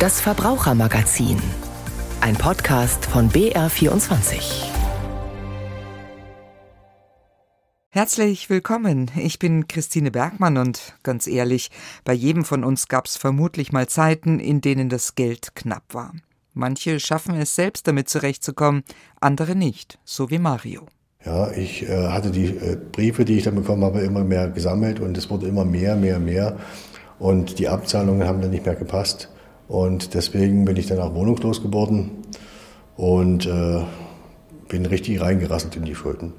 Das Verbrauchermagazin. Ein Podcast von BR24. Herzlich willkommen. Ich bin Christine Bergmann und ganz ehrlich, bei jedem von uns gab es vermutlich mal Zeiten, in denen das Geld knapp war. Manche schaffen es selbst damit zurechtzukommen, andere nicht, so wie Mario. Ja, ich äh, hatte die äh, Briefe, die ich dann bekommen habe, immer mehr gesammelt und es wurde immer mehr, mehr, mehr. Und die Abzahlungen haben dann nicht mehr gepasst. Und deswegen bin ich dann auch wohnungslos geworden und äh, bin richtig reingerasselt in die Schulden.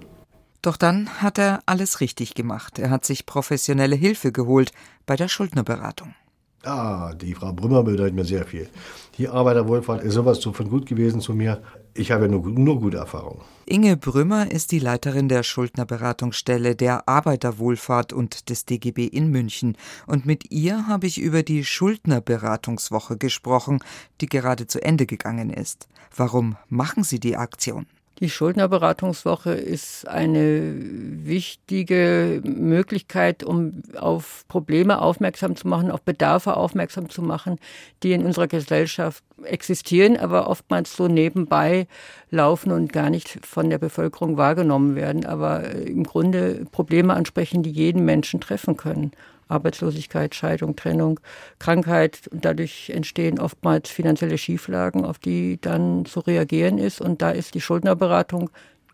Doch dann hat er alles richtig gemacht. Er hat sich professionelle Hilfe geholt bei der Schuldnerberatung. Ah, die Frau Brümmer bedeutet mir sehr viel. Die Arbeiterwohlfahrt ist sowas von gut gewesen zu mir. Ich habe nur, nur gute Erfahrungen. Inge Brümmer ist die Leiterin der Schuldnerberatungsstelle der Arbeiterwohlfahrt und des DGB in München. Und mit ihr habe ich über die Schuldnerberatungswoche gesprochen, die gerade zu Ende gegangen ist. Warum machen Sie die Aktion? Die Schuldnerberatungswoche ist eine wichtige Möglichkeit, um auf Probleme aufmerksam zu machen, auf Bedarfe aufmerksam zu machen, die in unserer Gesellschaft existieren, aber oftmals so nebenbei laufen und gar nicht von der Bevölkerung wahrgenommen werden, aber im Grunde Probleme ansprechen, die jeden Menschen treffen können. Arbeitslosigkeit, Scheidung, Trennung, Krankheit. Und dadurch entstehen oftmals finanzielle Schieflagen, auf die dann zu reagieren ist. Und da ist die Schuldnerberatung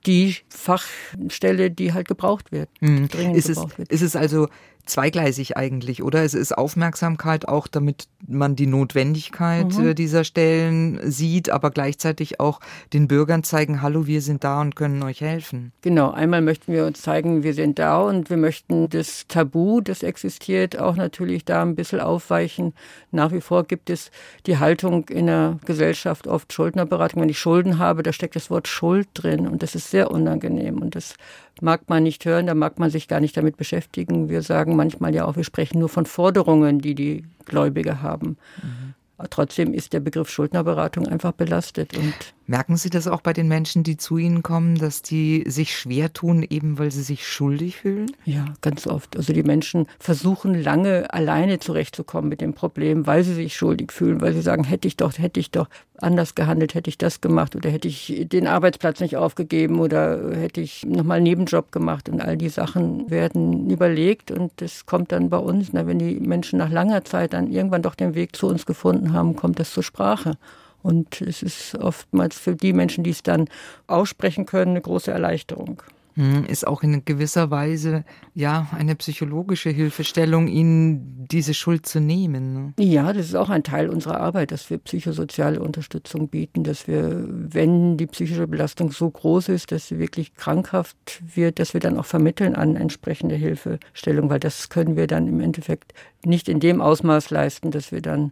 die Fachstelle, die halt gebraucht wird. Mhm. Ist, es, wird. ist es also zweigleisig eigentlich, oder? Es ist Aufmerksamkeit auch, damit man die Notwendigkeit mhm. Äh, dieser Stellen sieht, aber gleichzeitig auch den Bürgern zeigen, hallo, wir sind da und können euch helfen. Genau, einmal möchten wir uns zeigen, wir sind da und wir möchten das Tabu, das existiert, auch natürlich da ein bisschen aufweichen. Nach wie vor gibt es die Haltung in der Gesellschaft oft Schuldnerberatung. Wenn ich Schulden habe, da steckt das Wort Schuld drin und das ist sehr unangenehm und das mag man nicht hören, da mag man sich gar nicht damit beschäftigen. Wir sagen manchmal ja auch, wir sprechen nur von Forderungen, die die Gläubige haben. Mhm. Trotzdem ist der Begriff Schuldnerberatung einfach belastet. Und Merken Sie das auch bei den Menschen, die zu Ihnen kommen, dass die sich schwer tun, eben weil sie sich schuldig fühlen? Ja, ganz oft. Also die Menschen versuchen lange alleine zurechtzukommen mit dem Problem, weil sie sich schuldig fühlen, weil sie sagen, hätte ich doch, hätte ich doch anders gehandelt, hätte ich das gemacht oder hätte ich den Arbeitsplatz nicht aufgegeben oder hätte ich nochmal einen Nebenjob gemacht und all die Sachen werden überlegt und das kommt dann bei uns, na, wenn die Menschen nach langer Zeit dann irgendwann doch den Weg zu uns gefunden haben, kommt das zur Sprache. Und es ist oftmals für die Menschen, die es dann aussprechen können, eine große Erleichterung. Hm, ist auch in gewisser Weise ja eine psychologische Hilfestellung, ihnen diese Schuld zu nehmen. Ne? Ja, das ist auch ein Teil unserer Arbeit, dass wir psychosoziale Unterstützung bieten, dass wir, wenn die psychische Belastung so groß ist, dass sie wirklich krankhaft wird, dass wir dann auch vermitteln an entsprechende Hilfestellung, weil das können wir dann im Endeffekt nicht in dem Ausmaß leisten, dass wir dann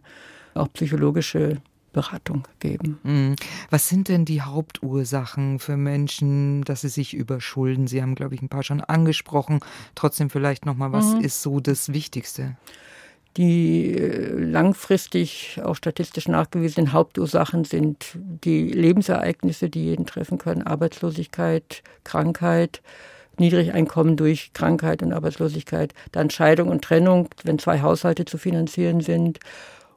auch psychologische Beratung geben. Mhm. Was sind denn die Hauptursachen für Menschen, dass sie sich überschulden? Sie haben, glaube ich, ein paar schon angesprochen. Trotzdem vielleicht noch mal, was mhm. ist so das Wichtigste? Die äh, langfristig auch statistisch nachgewiesenen Hauptursachen sind die Lebensereignisse, die jeden treffen können, Arbeitslosigkeit, Krankheit, Niedrigeinkommen durch Krankheit und Arbeitslosigkeit, dann Scheidung und Trennung, wenn zwei Haushalte zu finanzieren sind,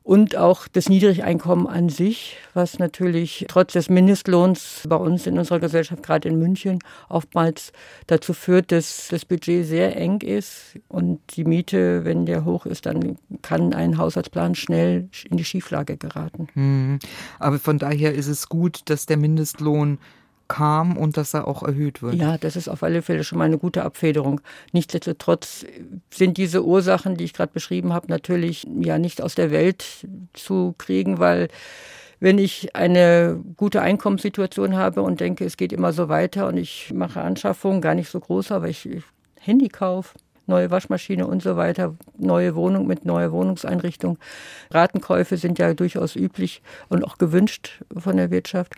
und auch das Niedrigeinkommen an sich, was natürlich trotz des Mindestlohns bei uns in unserer Gesellschaft, gerade in München, oftmals dazu führt, dass das Budget sehr eng ist und die Miete, wenn der hoch ist, dann kann ein Haushaltsplan schnell in die Schieflage geraten. Hm. Aber von daher ist es gut, dass der Mindestlohn kam und dass er auch erhöht wird. Ja, das ist auf alle Fälle schon mal eine gute Abfederung. Nichtsdestotrotz sind diese Ursachen, die ich gerade beschrieben habe, natürlich ja nicht aus der Welt zu kriegen, weil wenn ich eine gute Einkommenssituation habe und denke, es geht immer so weiter und ich mache Anschaffungen, gar nicht so groß, aber ich Handy kaufe, neue Waschmaschine und so weiter, neue Wohnung mit neuer Wohnungseinrichtung. Ratenkäufe sind ja durchaus üblich und auch gewünscht von der Wirtschaft.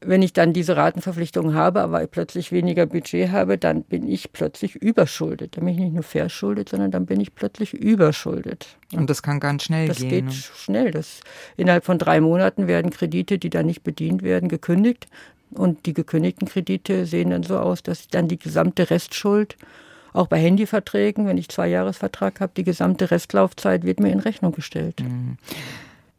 Wenn ich dann diese Ratenverpflichtungen habe, aber plötzlich weniger Budget habe, dann bin ich plötzlich überschuldet. Dann bin ich nicht nur verschuldet, sondern dann bin ich plötzlich überschuldet. Und das kann ganz schnell das gehen. Das geht ne? schnell. Das, innerhalb von drei Monaten werden Kredite, die dann nicht bedient werden, gekündigt. Und die gekündigten Kredite sehen dann so aus, dass dann die gesamte Restschuld, auch bei Handyverträgen, wenn ich zwei Jahresvertrag habe, die gesamte Restlaufzeit wird mir in Rechnung gestellt. Mhm.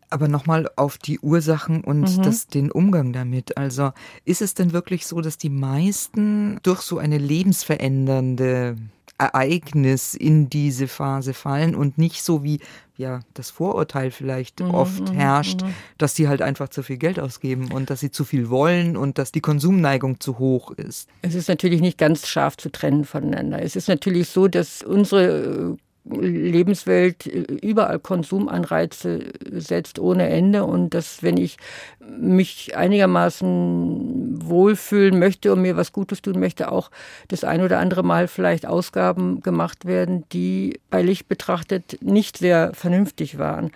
Aber nochmal auf die Ursachen und mhm. das, den Umgang damit. Also ist es denn wirklich so, dass die meisten durch so eine lebensverändernde Ereignis in diese Phase fallen und nicht so wie ja das Vorurteil vielleicht mhm, oft mhm, herrscht, mhm. dass sie halt einfach zu viel Geld ausgeben und dass sie zu viel wollen und dass die Konsumneigung zu hoch ist. Es ist natürlich nicht ganz scharf zu trennen voneinander. Es ist natürlich so, dass unsere Lebenswelt überall Konsumanreize setzt ohne Ende und dass wenn ich mich einigermaßen wohlfühlen möchte und mir was Gutes tun möchte, auch das ein oder andere Mal vielleicht Ausgaben gemacht werden, die bei Licht betrachtet nicht sehr vernünftig waren.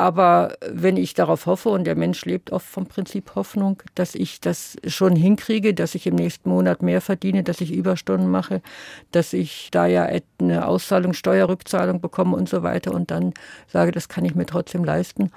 Aber wenn ich darauf hoffe, und der Mensch lebt oft vom Prinzip Hoffnung, dass ich das schon hinkriege, dass ich im nächsten Monat mehr verdiene, dass ich Überstunden mache, dass ich da ja eine Auszahlung, Steuerrückzahlung bekomme und so weiter und dann sage, das kann ich mir trotzdem leisten.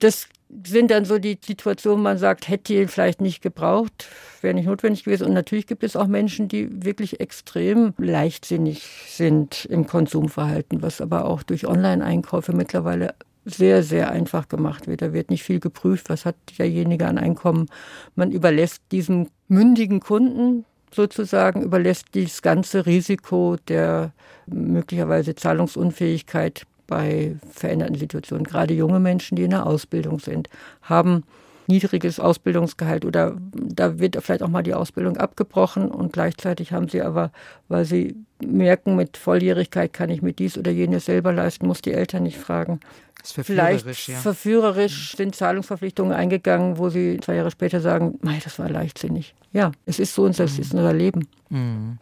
Das sind dann so die Situationen, man sagt, hätte ihn vielleicht nicht gebraucht, wäre nicht notwendig gewesen. Und natürlich gibt es auch Menschen, die wirklich extrem leichtsinnig sind im Konsumverhalten, was aber auch durch Online-Einkäufe mittlerweile sehr, sehr einfach gemacht wird. Da wird nicht viel geprüft, was hat derjenige an Einkommen. Man überlässt diesem mündigen Kunden sozusagen, überlässt dieses ganze Risiko der möglicherweise Zahlungsunfähigkeit bei veränderten Situationen. Gerade junge Menschen, die in der Ausbildung sind, haben niedriges Ausbildungsgehalt oder da wird vielleicht auch mal die Ausbildung abgebrochen und gleichzeitig haben sie aber, weil sie merken, mit Volljährigkeit kann ich mir dies oder jenes selber leisten, muss die Eltern nicht fragen, vielleicht ja. verführerisch sind Zahlungsverpflichtungen eingegangen, wo sie zwei Jahre später sagen, Mei, das war leichtsinnig. Ja, es ist so und das mhm. ist unser Leben. Mhm.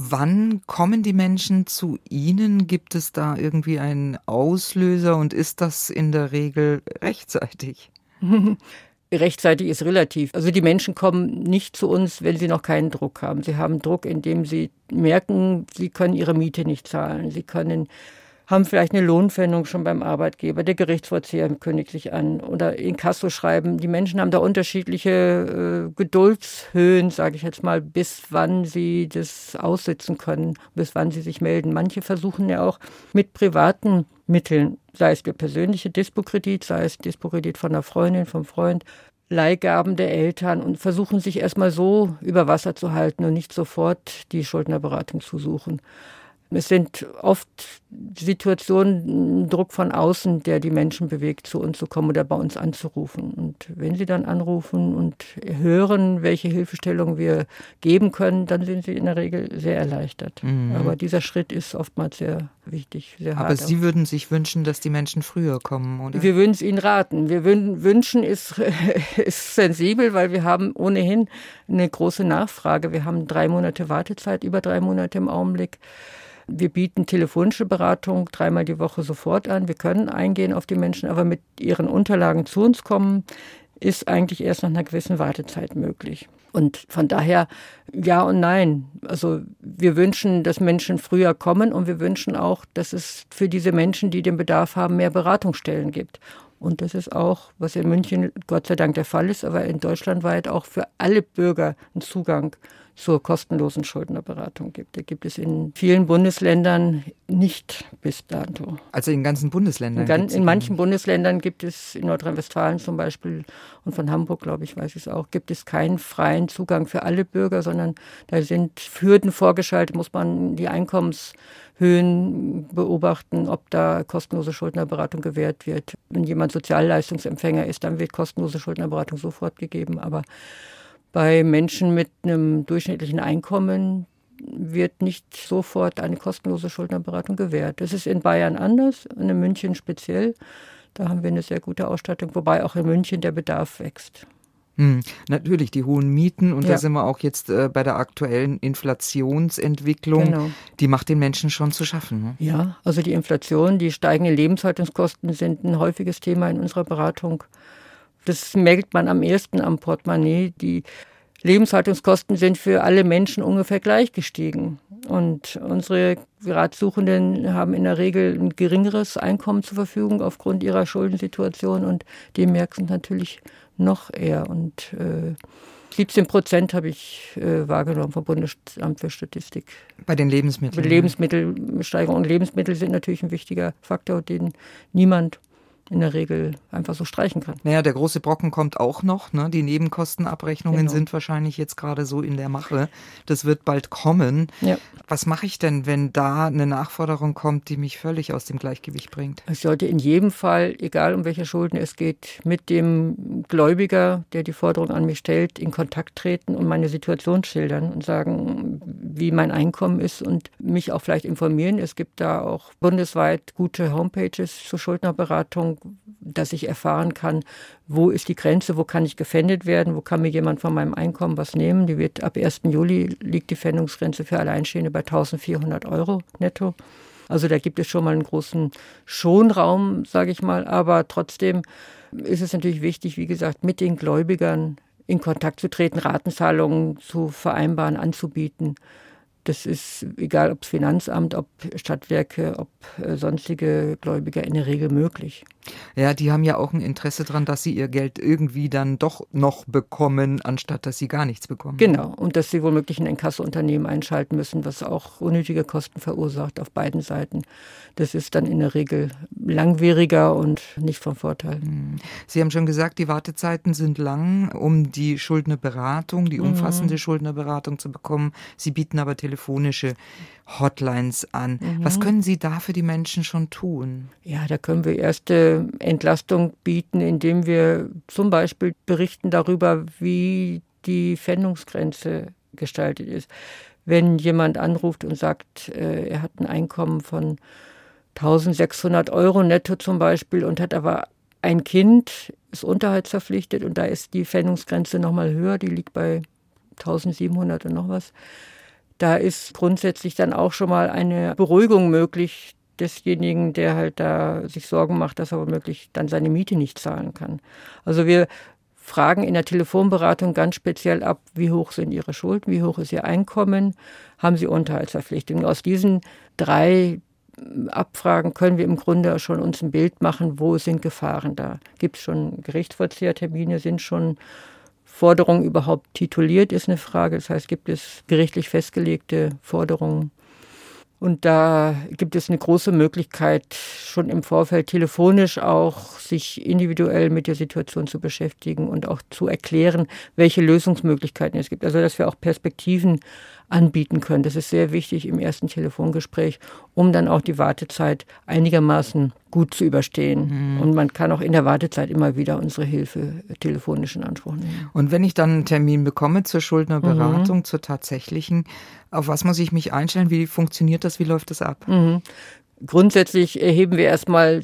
Wann kommen die Menschen zu Ihnen? Gibt es da irgendwie einen Auslöser und ist das in der Regel rechtzeitig? Rechtzeitig ist relativ. Also die Menschen kommen nicht zu uns, wenn sie noch keinen Druck haben. Sie haben Druck, indem sie merken, sie können ihre Miete nicht zahlen. Sie können haben vielleicht eine Lohnpfändung schon beim Arbeitgeber, der Gerichtsvollzieher kündigt sich an oder Inkasso schreiben. Die Menschen haben da unterschiedliche äh, Geduldshöhen, sage ich jetzt mal, bis wann sie das aussitzen können, bis wann sie sich melden. Manche versuchen ja auch mit privaten Mitteln, sei es der persönliche Dispokredit, sei es Dispokredit von einer Freundin, vom Freund, Leihgaben der Eltern und versuchen sich erstmal so über Wasser zu halten und nicht sofort die Schuldnerberatung zu suchen. Es sind oft Situationen, Druck von außen, der die Menschen bewegt, zu uns zu kommen oder bei uns anzurufen. Und wenn sie dann anrufen und hören, welche Hilfestellung wir geben können, dann sind sie in der Regel sehr erleichtert. Mhm. Aber dieser Schritt ist oftmals sehr wichtig. Aber Sie würden sich wünschen, dass die Menschen früher kommen, oder? Wir würden es ihnen raten. Wir würden, wünschen ist, ist sensibel, weil wir haben ohnehin eine große Nachfrage. Wir haben drei Monate Wartezeit, über drei Monate im Augenblick. Wir bieten telefonische Beratung dreimal die Woche sofort an. Wir können eingehen auf die Menschen, aber mit ihren Unterlagen zu uns kommen, ist eigentlich erst nach einer gewissen Wartezeit möglich. Und von daher ja und nein. Also wir wünschen, dass Menschen früher kommen und wir wünschen auch, dass es für diese Menschen, die den Bedarf haben, mehr Beratungsstellen gibt. Und das ist auch, was in München Gott sei Dank der Fall ist, aber in Deutschland weit auch für alle Bürger ein Zugang zur kostenlosen Schuldnerberatung gibt. Da gibt es in vielen Bundesländern nicht bis dato. Also in ganzen Bundesländern? In, in manchen Bundesländern gibt es, in Nordrhein-Westfalen zum Beispiel und von Hamburg, glaube ich, weiß ich es auch, gibt es keinen freien Zugang für alle Bürger, sondern da sind Hürden vorgeschaltet, muss man die Einkommenshöhen beobachten, ob da kostenlose Schuldnerberatung gewährt wird. Wenn jemand Sozialleistungsempfänger ist, dann wird kostenlose Schuldnerberatung sofort gegeben. Aber bei Menschen mit einem durchschnittlichen Einkommen wird nicht sofort eine kostenlose Schuldnerberatung gewährt. Das ist in Bayern anders und in München speziell. Da haben wir eine sehr gute Ausstattung, wobei auch in München der Bedarf wächst. Hm, natürlich, die hohen Mieten und ja. da sind wir auch jetzt äh, bei der aktuellen Inflationsentwicklung, genau. die macht den Menschen schon zu schaffen. Ne? Ja, also die Inflation, die steigenden Lebenshaltungskosten sind ein häufiges Thema in unserer Beratung. Das merkt man am ersten am Portemonnaie. Die Lebenshaltungskosten sind für alle Menschen ungefähr gleich gestiegen. Und unsere Ratsuchenden haben in der Regel ein geringeres Einkommen zur Verfügung aufgrund ihrer Schuldensituation und die merken es natürlich noch eher. Und äh, 17 Prozent habe ich äh, wahrgenommen vom Bundesamt für Statistik. Bei den Lebensmitteln? Bei Lebensmittelsteigerung. Und Lebensmittel sind natürlich ein wichtiger Faktor, den niemand in der Regel einfach so streichen kann. Naja, der große Brocken kommt auch noch. Ne? Die Nebenkostenabrechnungen genau. sind wahrscheinlich jetzt gerade so in der Mache. Das wird bald kommen. Ja. Was mache ich denn, wenn da eine Nachforderung kommt, die mich völlig aus dem Gleichgewicht bringt? Ich sollte in jedem Fall, egal um welche Schulden es geht, mit dem Gläubiger, der die Forderung an mich stellt, in Kontakt treten und meine Situation schildern und sagen, wie mein Einkommen ist und mich auch vielleicht informieren. Es gibt da auch bundesweit gute Homepages zur Schuldnerberatung, dass ich erfahren kann, wo ist die Grenze, wo kann ich gefändet werden, wo kann mir jemand von meinem Einkommen was nehmen. Die wird ab 1. Juli liegt die Fändungsgrenze für Alleinstehende bei 1400 Euro netto. Also da gibt es schon mal einen großen Schonraum, sage ich mal. Aber trotzdem ist es natürlich wichtig, wie gesagt, mit den Gläubigern in Kontakt zu treten, Ratenzahlungen zu vereinbaren, anzubieten. Das ist egal, ob das Finanzamt, ob Stadtwerke, ob äh, sonstige Gläubiger in der Regel möglich. Ja, die haben ja auch ein Interesse daran, dass sie ihr Geld irgendwie dann doch noch bekommen, anstatt dass sie gar nichts bekommen. Genau, und dass sie womöglich ein Inkassounternehmen einschalten müssen, was auch unnötige Kosten verursacht auf beiden Seiten. Das ist dann in der Regel langwieriger und nicht vom Vorteil. Hm. Sie haben schon gesagt, die Wartezeiten sind lang, um die Schuldnerberatung, die mhm. umfassende mhm. Schuldnerberatung zu bekommen. Sie bieten aber telefonische Hotlines an. Mhm. Was können Sie da für die Menschen schon tun? Ja, da können wir erste Entlastung bieten, indem wir zum Beispiel berichten darüber, wie die Pfändungsgrenze gestaltet ist. Wenn jemand anruft und sagt, äh, er hat ein Einkommen von 1600 Euro netto zum Beispiel und hat aber ein Kind, ist unterhaltsverpflichtet und da ist die Pfändungsgrenze nochmal höher, die liegt bei 1700 und noch was da ist grundsätzlich dann auch schon mal eine Beruhigung möglich desjenigen, der halt da sich Sorgen macht, dass er womöglich dann seine Miete nicht zahlen kann. Also wir fragen in der Telefonberatung ganz speziell ab, wie hoch sind Ihre Schulden, wie hoch ist Ihr Einkommen, haben Sie Unterhaltsverpflichtungen. Aus diesen drei Abfragen können wir im Grunde schon uns ein Bild machen, wo sind Gefahren da. Gibt es schon Gerichtsvollziehertermine, sind schon Forderung überhaupt tituliert, ist eine Frage. Das heißt, gibt es gerichtlich festgelegte Forderungen? Und da gibt es eine große Möglichkeit, schon im Vorfeld telefonisch auch sich individuell mit der Situation zu beschäftigen und auch zu erklären, welche Lösungsmöglichkeiten es gibt. Also, dass wir auch Perspektiven anbieten können. Das ist sehr wichtig im ersten Telefongespräch, um dann auch die Wartezeit einigermaßen gut zu überstehen. Mhm. Und man kann auch in der Wartezeit immer wieder unsere Hilfe telefonisch in Anspruch nehmen. Und wenn ich dann einen Termin bekomme zur Schuldnerberatung, mhm. zur tatsächlichen, auf was muss ich mich einstellen? Wie funktioniert das? Wie läuft das ab? Mhm. Grundsätzlich erheben wir erstmal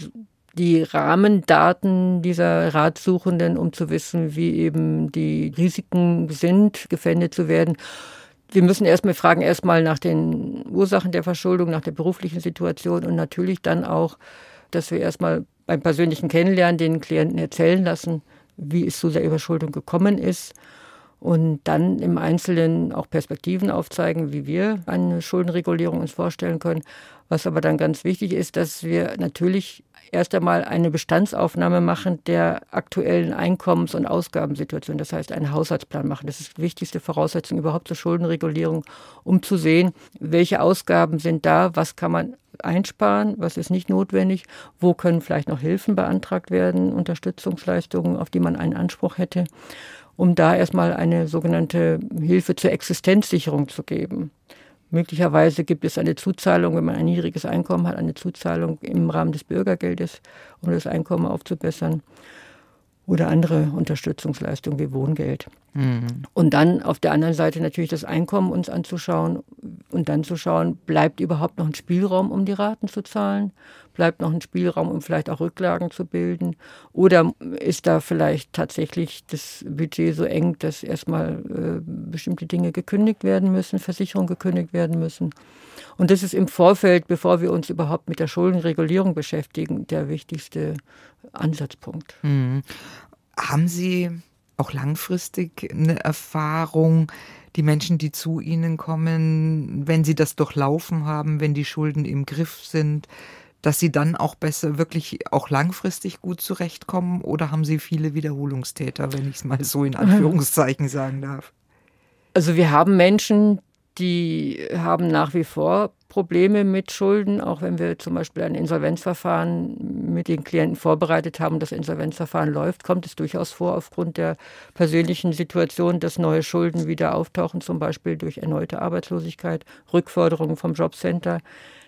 die Rahmendaten dieser Ratsuchenden, um zu wissen, wie eben die Risiken sind, gefändet zu werden wir müssen erstmal fragen, erstmal nach den Ursachen der Verschuldung, nach der beruflichen Situation und natürlich dann auch, dass wir erstmal beim persönlichen Kennenlernen den Klienten erzählen lassen, wie es zu der Überschuldung gekommen ist und dann im Einzelnen auch Perspektiven aufzeigen, wie wir eine Schuldenregulierung uns vorstellen können. Was aber dann ganz wichtig ist, dass wir natürlich erst einmal eine Bestandsaufnahme machen der aktuellen Einkommens- und Ausgabensituation. Das heißt, einen Haushaltsplan machen. Das ist die wichtigste Voraussetzung überhaupt zur Schuldenregulierung, um zu sehen, welche Ausgaben sind da, was kann man einsparen, was ist nicht notwendig, wo können vielleicht noch Hilfen beantragt werden, Unterstützungsleistungen, auf die man einen Anspruch hätte, um da erstmal eine sogenannte Hilfe zur Existenzsicherung zu geben. Möglicherweise gibt es eine Zuzahlung, wenn man ein niedriges Einkommen hat, eine Zuzahlung im Rahmen des Bürgergeldes, um das Einkommen aufzubessern. Oder andere Unterstützungsleistungen wie Wohngeld. Mhm. Und dann auf der anderen Seite natürlich das Einkommen uns anzuschauen und dann zu schauen, bleibt überhaupt noch ein Spielraum, um die Raten zu zahlen? Bleibt noch ein Spielraum, um vielleicht auch Rücklagen zu bilden? Oder ist da vielleicht tatsächlich das Budget so eng, dass erstmal äh, bestimmte Dinge gekündigt werden müssen, Versicherungen gekündigt werden müssen? Und das ist im Vorfeld, bevor wir uns überhaupt mit der Schuldenregulierung beschäftigen, der wichtigste Ansatzpunkt. Mhm. Haben Sie auch langfristig eine Erfahrung, die Menschen, die zu Ihnen kommen, wenn sie das durchlaufen haben, wenn die Schulden im Griff sind, dass sie dann auch besser, wirklich auch langfristig gut zurechtkommen? Oder haben Sie viele Wiederholungstäter, wenn ich es mal so in Anführungszeichen sagen darf? Also wir haben Menschen, die haben nach wie vor Probleme mit Schulden, auch wenn wir zum Beispiel ein Insolvenzverfahren mit den Klienten vorbereitet haben und das Insolvenzverfahren läuft, kommt es durchaus vor, aufgrund der persönlichen Situation, dass neue Schulden wieder auftauchen, zum Beispiel durch erneute Arbeitslosigkeit, Rückforderungen vom Jobcenter.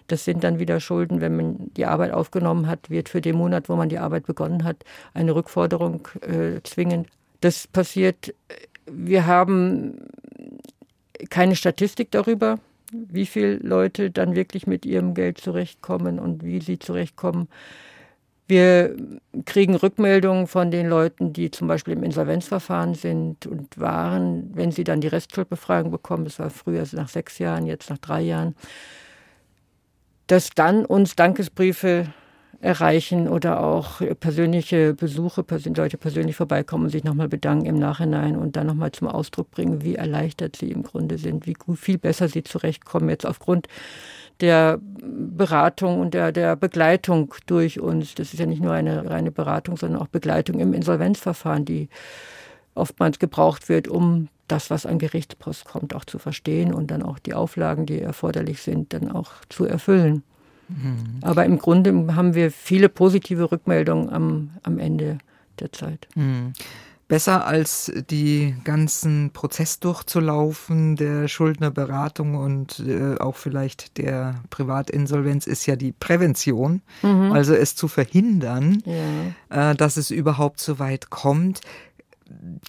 Das sind dann wieder Schulden, wenn man die Arbeit aufgenommen hat, wird für den Monat, wo man die Arbeit begonnen hat, eine Rückforderung äh, zwingend. Das passiert. Wir haben keine Statistik darüber, wie viele Leute dann wirklich mit ihrem Geld zurechtkommen und wie sie zurechtkommen. Wir kriegen Rückmeldungen von den Leuten, die zum Beispiel im Insolvenzverfahren sind und waren, wenn sie dann die Restschuldbefreiung bekommen, das war früher nach sechs Jahren, jetzt nach drei Jahren, dass dann uns Dankesbriefe erreichen oder auch persönliche Besuche, Leute persönlich vorbeikommen und sich nochmal bedanken im Nachhinein und dann nochmal zum Ausdruck bringen, wie erleichtert sie im Grunde sind, wie gut, viel besser sie zurechtkommen jetzt aufgrund der Beratung und der, der Begleitung durch uns. Das ist ja nicht nur eine reine Beratung, sondern auch Begleitung im Insolvenzverfahren, die oftmals gebraucht wird, um das, was an Gerichtspost kommt, auch zu verstehen und dann auch die Auflagen, die erforderlich sind, dann auch zu erfüllen. Mhm. Aber im Grunde haben wir viele positive Rückmeldungen am, am Ende der Zeit. Mhm. Besser als die ganzen Prozess durchzulaufen, der Schuldnerberatung und äh, auch vielleicht der Privatinsolvenz ist ja die Prävention, mhm. also es zu verhindern, ja. äh, dass es überhaupt so weit kommt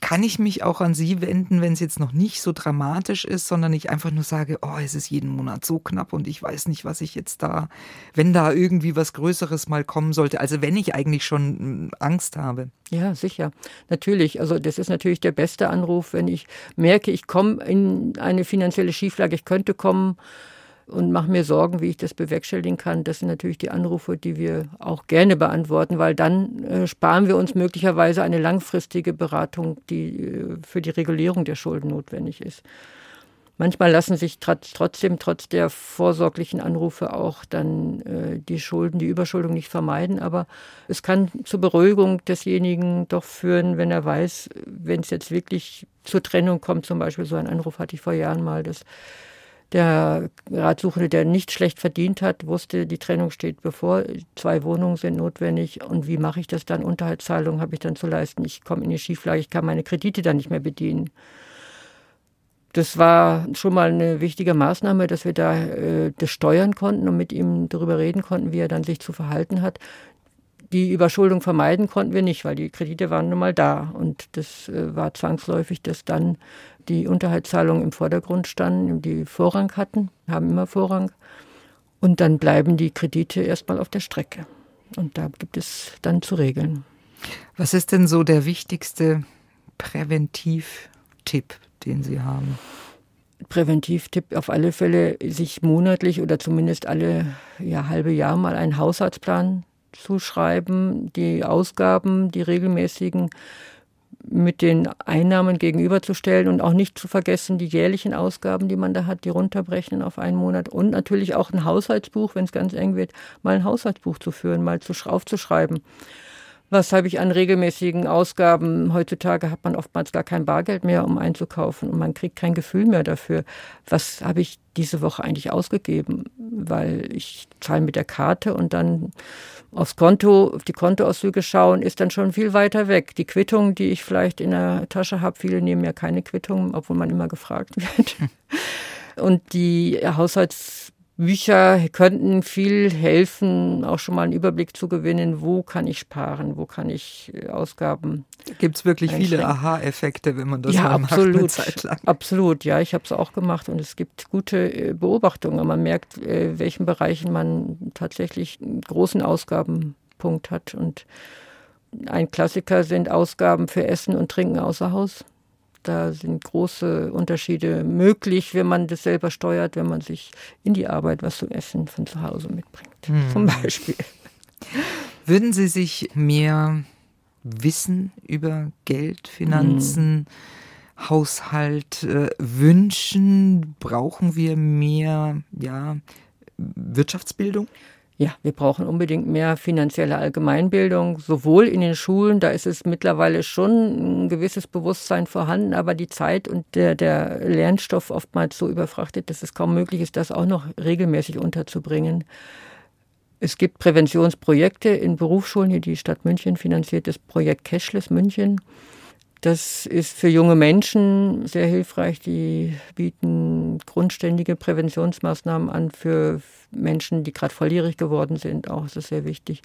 kann ich mich auch an Sie wenden, wenn es jetzt noch nicht so dramatisch ist, sondern ich einfach nur sage, oh, es ist jeden Monat so knapp und ich weiß nicht, was ich jetzt da, wenn da irgendwie was Größeres mal kommen sollte. Also wenn ich eigentlich schon hm, Angst habe. Ja, sicher. Natürlich. Also das ist natürlich der beste Anruf, wenn ich merke, ich komme in eine finanzielle Schieflage, ich könnte kommen und mache mir Sorgen, wie ich das bewerkstelligen kann. Das sind natürlich die Anrufe, die wir auch gerne beantworten, weil dann äh, sparen wir uns möglicherweise eine langfristige Beratung, die äh, für die Regulierung der Schulden notwendig ist. Manchmal lassen sich trotzdem trotz der vorsorglichen Anrufe auch dann äh, die Schulden, die Überschuldung nicht vermeiden. Aber es kann zur Beruhigung desjenigen doch führen, wenn er weiß, wenn es jetzt wirklich zur Trennung kommt, zum Beispiel so ein Anruf hatte ich vor Jahren mal, dass der Ratsuchende, der nicht schlecht verdient hat, wusste, die Trennung steht bevor, zwei Wohnungen sind notwendig und wie mache ich das dann? Unterhaltszahlungen habe ich dann zu leisten. Ich komme in die Schieflage, ich kann meine Kredite dann nicht mehr bedienen. Das war schon mal eine wichtige Maßnahme, dass wir da äh, das steuern konnten und mit ihm darüber reden konnten, wie er dann sich zu verhalten hat. Die Überschuldung vermeiden konnten wir nicht, weil die Kredite waren nun mal da. Und das äh, war zwangsläufig, dass dann die Unterhaltszahlungen im Vordergrund standen, die Vorrang hatten, haben immer Vorrang. Und dann bleiben die Kredite erstmal auf der Strecke. Und da gibt es dann zu regeln. Was ist denn so der wichtigste Präventivtipp, den Sie haben? Präventivtipp auf alle Fälle, sich monatlich oder zumindest alle ja, halbe Jahr mal einen Haushaltsplan zu schreiben, die Ausgaben, die regelmäßigen mit den Einnahmen gegenüberzustellen und auch nicht zu vergessen, die jährlichen Ausgaben, die man da hat, die runterbrechen auf einen Monat und natürlich auch ein Haushaltsbuch, wenn es ganz eng wird, mal ein Haushaltsbuch zu führen, mal zu, aufzuschreiben. Was habe ich an regelmäßigen Ausgaben? Heutzutage hat man oftmals gar kein Bargeld mehr, um einzukaufen und man kriegt kein Gefühl mehr dafür. Was habe ich diese Woche eigentlich ausgegeben? Weil ich zahle mit der Karte und dann aufs Konto, auf die Kontoauszüge schauen, ist dann schon viel weiter weg. Die Quittung, die ich vielleicht in der Tasche habe, viele nehmen ja keine Quittung, obwohl man immer gefragt wird. Und die Haushalts Bücher könnten viel helfen, auch schon mal einen Überblick zu gewinnen, wo kann ich sparen, wo kann ich äh, Ausgaben. Gibt es wirklich viele Aha-Effekte, wenn man das ja, mal absolut, macht eine Zeit lang? Absolut, ja, ich habe es auch gemacht und es gibt gute äh, Beobachtungen. Man merkt, äh, welchen Bereichen man tatsächlich einen großen Ausgabenpunkt hat. Und ein Klassiker sind Ausgaben für Essen und Trinken außer Haus. Da sind große Unterschiede möglich, wenn man das selber steuert, wenn man sich in die Arbeit was zu essen von zu Hause mitbringt, hm. zum Beispiel. Würden Sie sich mehr Wissen über Geld, Finanzen, hm. Haushalt äh, wünschen? Brauchen wir mehr ja, Wirtschaftsbildung? Ja, wir brauchen unbedingt mehr finanzielle Allgemeinbildung, sowohl in den Schulen, da ist es mittlerweile schon ein gewisses Bewusstsein vorhanden, aber die Zeit und der, der Lernstoff oftmals so überfrachtet, dass es kaum möglich ist, das auch noch regelmäßig unterzubringen. Es gibt Präventionsprojekte in Berufsschulen, die die Stadt München finanziert, das Projekt Cashless München. Das ist für junge Menschen sehr hilfreich. Die bieten grundständige Präventionsmaßnahmen an für Menschen, die gerade volljährig geworden sind. Auch ist das sehr wichtig.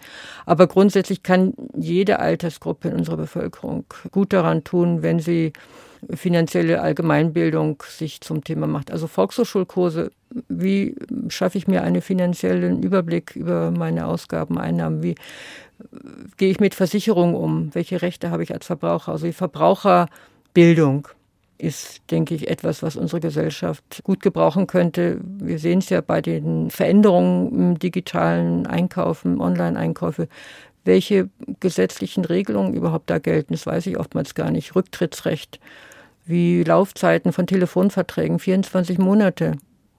Aber grundsätzlich kann jede Altersgruppe in unserer Bevölkerung gut daran tun, wenn sie finanzielle Allgemeinbildung sich zum Thema macht. Also Volkshochschulkurse, wie schaffe ich mir einen finanziellen Überblick über meine Ausgaben, Einnahmen, wie gehe ich mit Versicherungen um, welche Rechte habe ich als Verbraucher, also die Verbraucherbildung ist, denke ich, etwas, was unsere Gesellschaft gut gebrauchen könnte. Wir sehen es ja bei den Veränderungen im digitalen Einkaufen, Online-Einkäufe, welche gesetzlichen Regelungen überhaupt da gelten. Das weiß ich oftmals gar nicht. Rücktrittsrecht, wie Laufzeiten von Telefonverträgen, 24 Monate.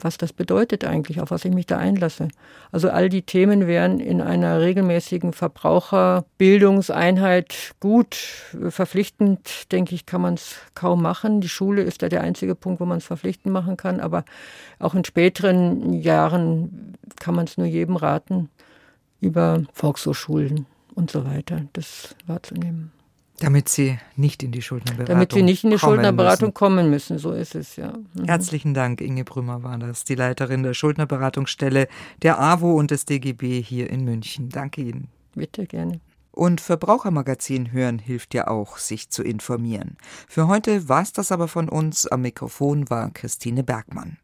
Was das bedeutet eigentlich, auf was ich mich da einlasse. Also all die Themen wären in einer regelmäßigen Verbraucherbildungseinheit gut. Verpflichtend, denke ich, kann man es kaum machen. Die Schule ist da der einzige Punkt, wo man es verpflichtend machen kann. Aber auch in späteren Jahren kann man es nur jedem raten, über Volkshochschulen und so weiter das wahrzunehmen. Damit Sie nicht in die Schuldnerberatung Damit Sie nicht in die Schuldnerberatung müssen. kommen müssen, so ist es, ja. Mhm. Herzlichen Dank, Inge Brümmer war das, die Leiterin der Schuldnerberatungsstelle der AWO und des DGB hier in München. Danke Ihnen. Bitte, gerne. Und Verbrauchermagazin hören hilft ja auch, sich zu informieren. Für heute war es das aber von uns. Am Mikrofon war Christine Bergmann.